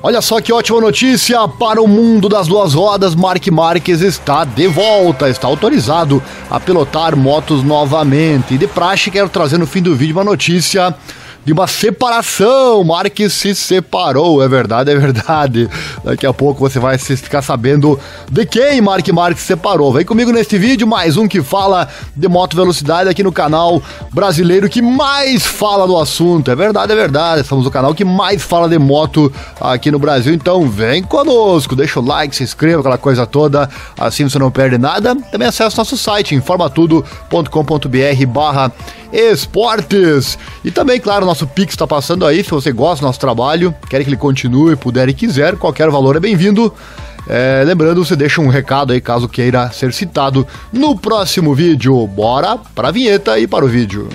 Olha só que ótima notícia para o mundo das duas rodas. Mark Marques está de volta, está autorizado a pilotar motos novamente. E de praxe, quero trazer no fim do vídeo uma notícia de uma separação. Marques se separou, é verdade, é verdade. Daqui a pouco você vai ficar sabendo de quem Mark se separou. Vem comigo neste vídeo, mais um que fala de moto velocidade aqui no canal brasileiro que mais fala do assunto. É verdade, é verdade. Somos o canal que mais fala de moto aqui no Brasil. Então vem conosco, deixa o like, se inscreva, aquela coisa toda. Assim você não perde nada. Também acesse nosso site, informatudo.com.br barra esportes. E também, claro, nosso Pix está passando aí. Se você gosta do nosso trabalho, quer que ele continue, puder e quiser, qualquer valor é bem-vindo. É, lembrando, você deixa um recado aí caso queira ser citado no próximo vídeo. Bora para a vinheta e para o vídeo.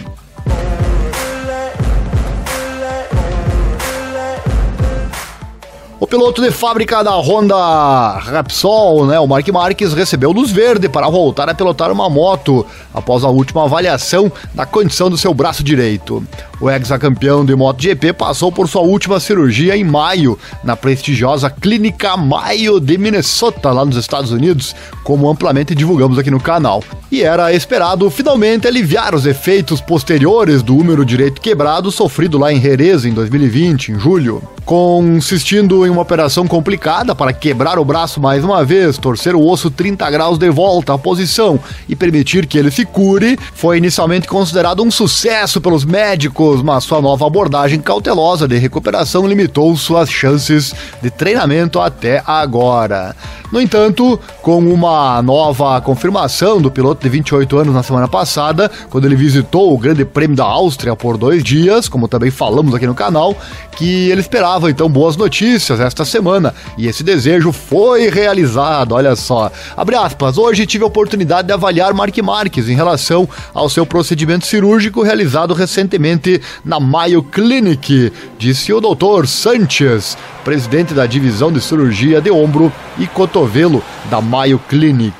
O piloto de fábrica da Honda Repsol, né, o Mark Marques, recebeu luz verde para voltar a pilotar uma moto após a última avaliação da condição do seu braço direito. O ex-campeão de MotoGP passou por sua última cirurgia em maio, na prestigiosa Clínica Mayo de Minnesota, lá nos Estados Unidos, como amplamente divulgamos aqui no canal. E era esperado finalmente aliviar os efeitos posteriores do húmero direito quebrado sofrido lá em Jerez em 2020, em julho. Consistindo em uma operação complicada para quebrar o braço mais uma vez, torcer o osso 30 graus de volta à posição e permitir que ele se cure, foi inicialmente considerado um sucesso pelos médicos, mas sua nova abordagem cautelosa de recuperação limitou suas chances de treinamento até agora. No entanto, com uma nova confirmação do piloto de 28 anos na semana passada, quando ele visitou o Grande Prêmio da Áustria por dois dias, como também falamos aqui no canal, que ele esperava então boas notícias esta semana e esse desejo foi realizado. Olha só, abre aspas. Hoje tive a oportunidade de avaliar Mark Marques em relação ao seu procedimento cirúrgico realizado recentemente na Mayo Clinic, disse o Dr. Sanchez, presidente da divisão de cirurgia de ombro e cotovelo da Mayo Clinic.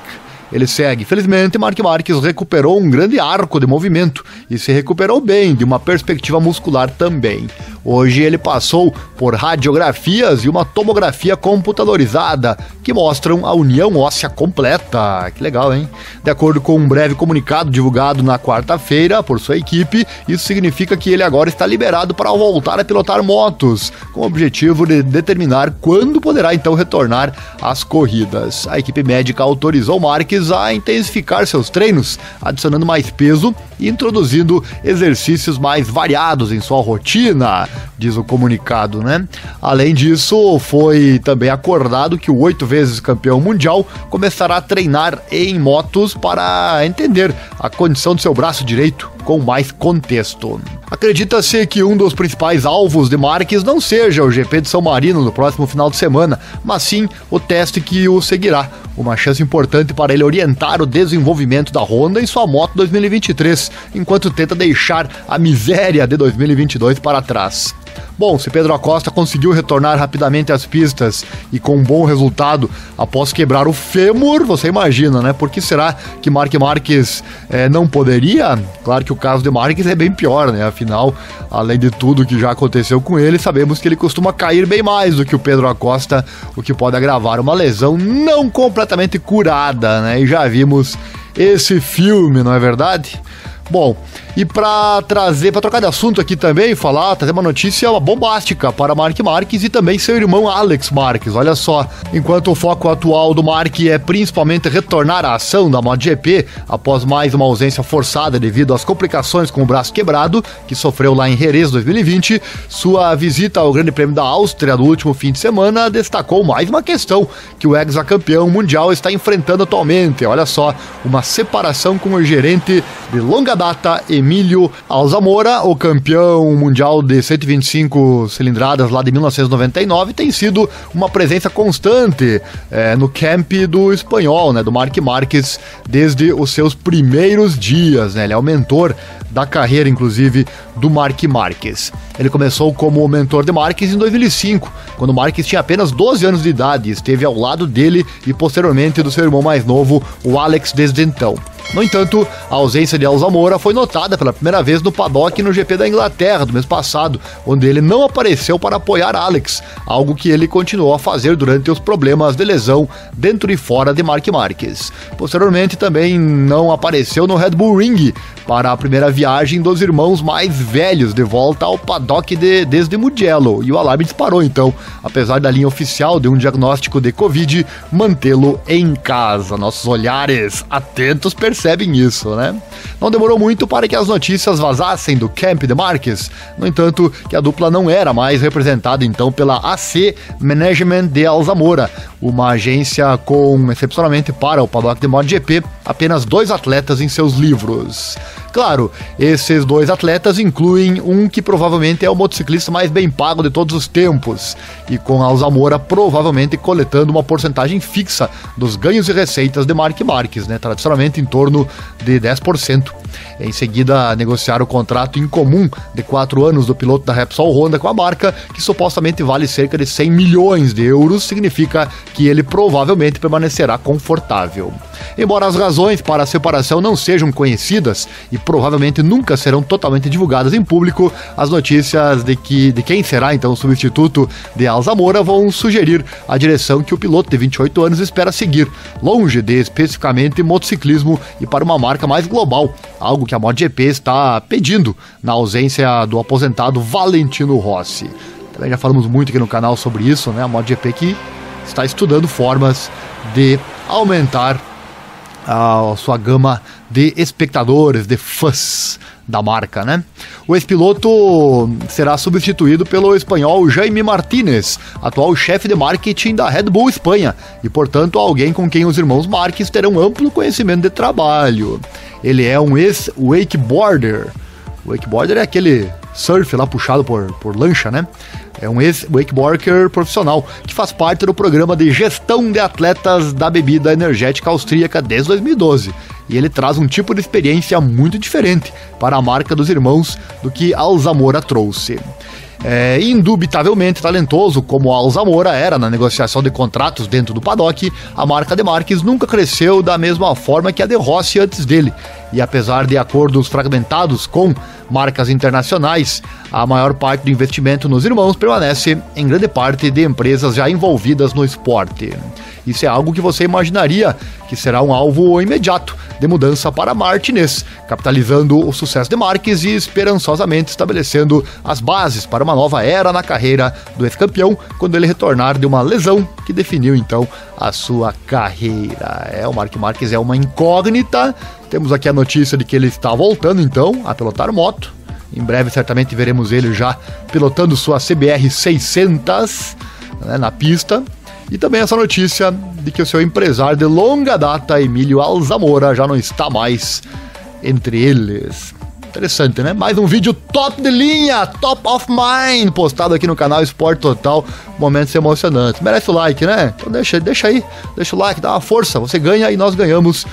Ele segue. Felizmente, Mark Marques recuperou um grande arco de movimento e se recuperou bem de uma perspectiva muscular também. Hoje ele passou por radiografias e uma tomografia computadorizada que mostram a união óssea completa. Que legal, hein? De acordo com um breve comunicado divulgado na quarta-feira por sua equipe, isso significa que ele agora está liberado para voltar a pilotar motos, com o objetivo de determinar quando poderá então retornar às corridas. A equipe médica autorizou Marques a intensificar seus treinos, adicionando mais peso e introduzindo exercícios mais variados em sua rotina, diz o comunicado, né? Além disso, foi também acordado que o oito vezes campeão mundial começará a treinar em motos para entender a condição do seu braço direito com mais contexto. Acredita-se que um dos principais alvos de Marques não seja o GP de São Marino no próximo final de semana, mas sim o teste que o seguirá. Uma chance importante para ele orientar o desenvolvimento da Honda em sua moto 2023, enquanto tenta deixar a miséria de 2022 para trás. Bom, se Pedro Acosta conseguiu retornar rapidamente às pistas e com um bom resultado após quebrar o fêmur, você imagina, né? Por que será que Mark Marques é, não poderia? Claro que o caso de Marques é bem pior, né? Afinal, além de tudo que já aconteceu com ele, sabemos que ele costuma cair bem mais do que o Pedro Acosta, o que pode agravar uma lesão não completamente curada, né? E já vimos esse filme, não é verdade? Bom, e para trazer, para trocar de assunto aqui também, falar, trazer uma notícia bombástica para Mark Marques e também seu irmão Alex Marques. Olha só, enquanto o foco atual do Mark é principalmente retornar à ação da MotoGP após mais uma ausência forçada devido às complicações com o braço quebrado que sofreu lá em Jerez 2020, sua visita ao Grande Prêmio da Áustria no último fim de semana destacou mais uma questão que o ex-campeão mundial está enfrentando atualmente. Olha só, uma separação com o gerente de longa data Emílio Alzamora, o campeão mundial de 125 cilindradas lá de 1999, tem sido uma presença constante é, no camp do espanhol, né, do Mark Marques, desde os seus primeiros dias. Né, ele é o mentor da carreira, inclusive, do Mark Marques. Ele começou como mentor de Marques em 2005, quando Marques tinha apenas 12 anos de idade e esteve ao lado dele e posteriormente do seu irmão mais novo, o Alex, desde então. No entanto, a ausência de Alzamora foi notada pela primeira vez no paddock no GP da Inglaterra do mês passado, onde ele não apareceu para apoiar Alex, algo que ele continuou a fazer durante os problemas de lesão dentro e fora de Mark Marques. Posteriormente, também não apareceu no Red Bull Ring para a primeira viagem dos irmãos mais velhos de volta ao paddock de, desde Mugello, e o alarme disparou então, apesar da linha oficial de um diagnóstico de Covid, mantê-lo em casa. Nossos olhares atentos percebem percebem isso, né? Não demorou muito para que as notícias vazassem do Camp de Marques, no entanto, que a dupla não era mais representada então pela AC Management de Alzamora, uma agência com, excepcionalmente para o paddock de MotoGP, apenas dois atletas em seus livros. Claro, esses dois atletas incluem um que provavelmente é o motociclista mais bem pago de todos os tempos, e com Alzamora provavelmente coletando uma porcentagem fixa dos ganhos e receitas de Mark Marques, né, tradicionalmente em torno de 10%. Em seguida, negociar o contrato em comum de quatro anos do piloto da Repsol Honda com a marca, que supostamente vale cerca de 100 milhões de euros, significa que ele provavelmente permanecerá confortável. Embora as razões para a separação não sejam conhecidas e provavelmente nunca serão totalmente divulgadas em público, as notícias de que de quem será então o substituto de Alzamora vão sugerir a direção que o piloto de 28 anos espera seguir, longe de especificamente motociclismo e para uma marca mais global, algo que a MotoGP está pedindo na ausência do aposentado Valentino Rossi. Também já falamos muito aqui no canal sobre isso, né? A MotoGP que está estudando formas de aumentar a sua gama de espectadores, de fãs da marca, né? O ex-piloto será substituído pelo espanhol Jaime Martínez, atual chefe de marketing da Red Bull Espanha, e portanto alguém com quem os irmãos Marques terão amplo conhecimento de trabalho. Ele é um ex-wakeboarder. Wakeboarder é aquele surf lá puxado por, por lancha, né? É um ex-wakeboarder profissional que faz parte do programa de gestão de atletas da bebida energética austríaca desde 2012. E ele traz um tipo de experiência muito diferente para a marca dos irmãos do que Alzamora trouxe. É, indubitavelmente talentoso como Alzamora era na negociação de contratos dentro do paddock, a marca de Marques nunca cresceu da mesma forma que a de Rossi antes dele. E apesar de acordos fragmentados com marcas internacionais, a maior parte do investimento nos irmãos permanece em grande parte de empresas já envolvidas no esporte. Isso é algo que você imaginaria que será um alvo imediato de mudança para Martinez, capitalizando o sucesso de Marques e esperançosamente estabelecendo as bases para uma nova era na carreira do ex-campeão quando ele retornar de uma lesão que definiu então a sua carreira. É, o Mark Marques é uma incógnita. Temos aqui a notícia de que ele está voltando então a pilotar moto. Em breve, certamente, veremos ele já pilotando sua CBR 600 né, na pista. E também essa notícia de que o seu empresário de longa data, Emílio Alzamora, já não está mais entre eles. Interessante, né? Mais um vídeo top de linha, top of mind, postado aqui no canal Esporte Total. Momentos emocionantes. Merece o like, né? Então deixa, deixa aí, deixa o like, dá uma força. Você ganha e nós ganhamos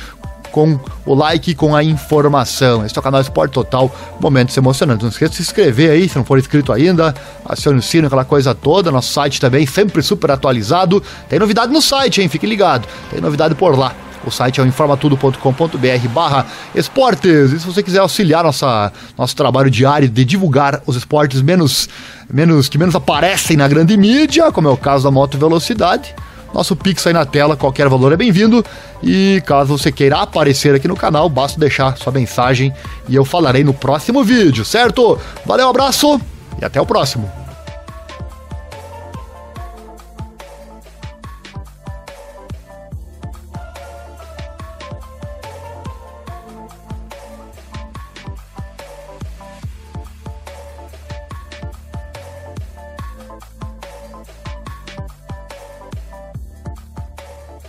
com o like e com a informação. Este é o canal Esporte Total, momentos emocionantes. Não esqueça de se inscrever aí, se não for inscrito ainda, acione o sino, aquela coisa toda. Nosso site também sempre super atualizado. Tem novidade no site, hein? Fique ligado. Tem novidade por lá. O site é o informatudo.com.br barra esportes. E se você quiser auxiliar nossa, nosso trabalho diário de divulgar os esportes menos, menos que menos aparecem na grande mídia, como é o caso da moto velocidade, nosso Pix aí na tela, qualquer valor é bem-vindo. E caso você queira aparecer aqui no canal, basta deixar sua mensagem e eu falarei no próximo vídeo, certo? Valeu, abraço e até o próximo.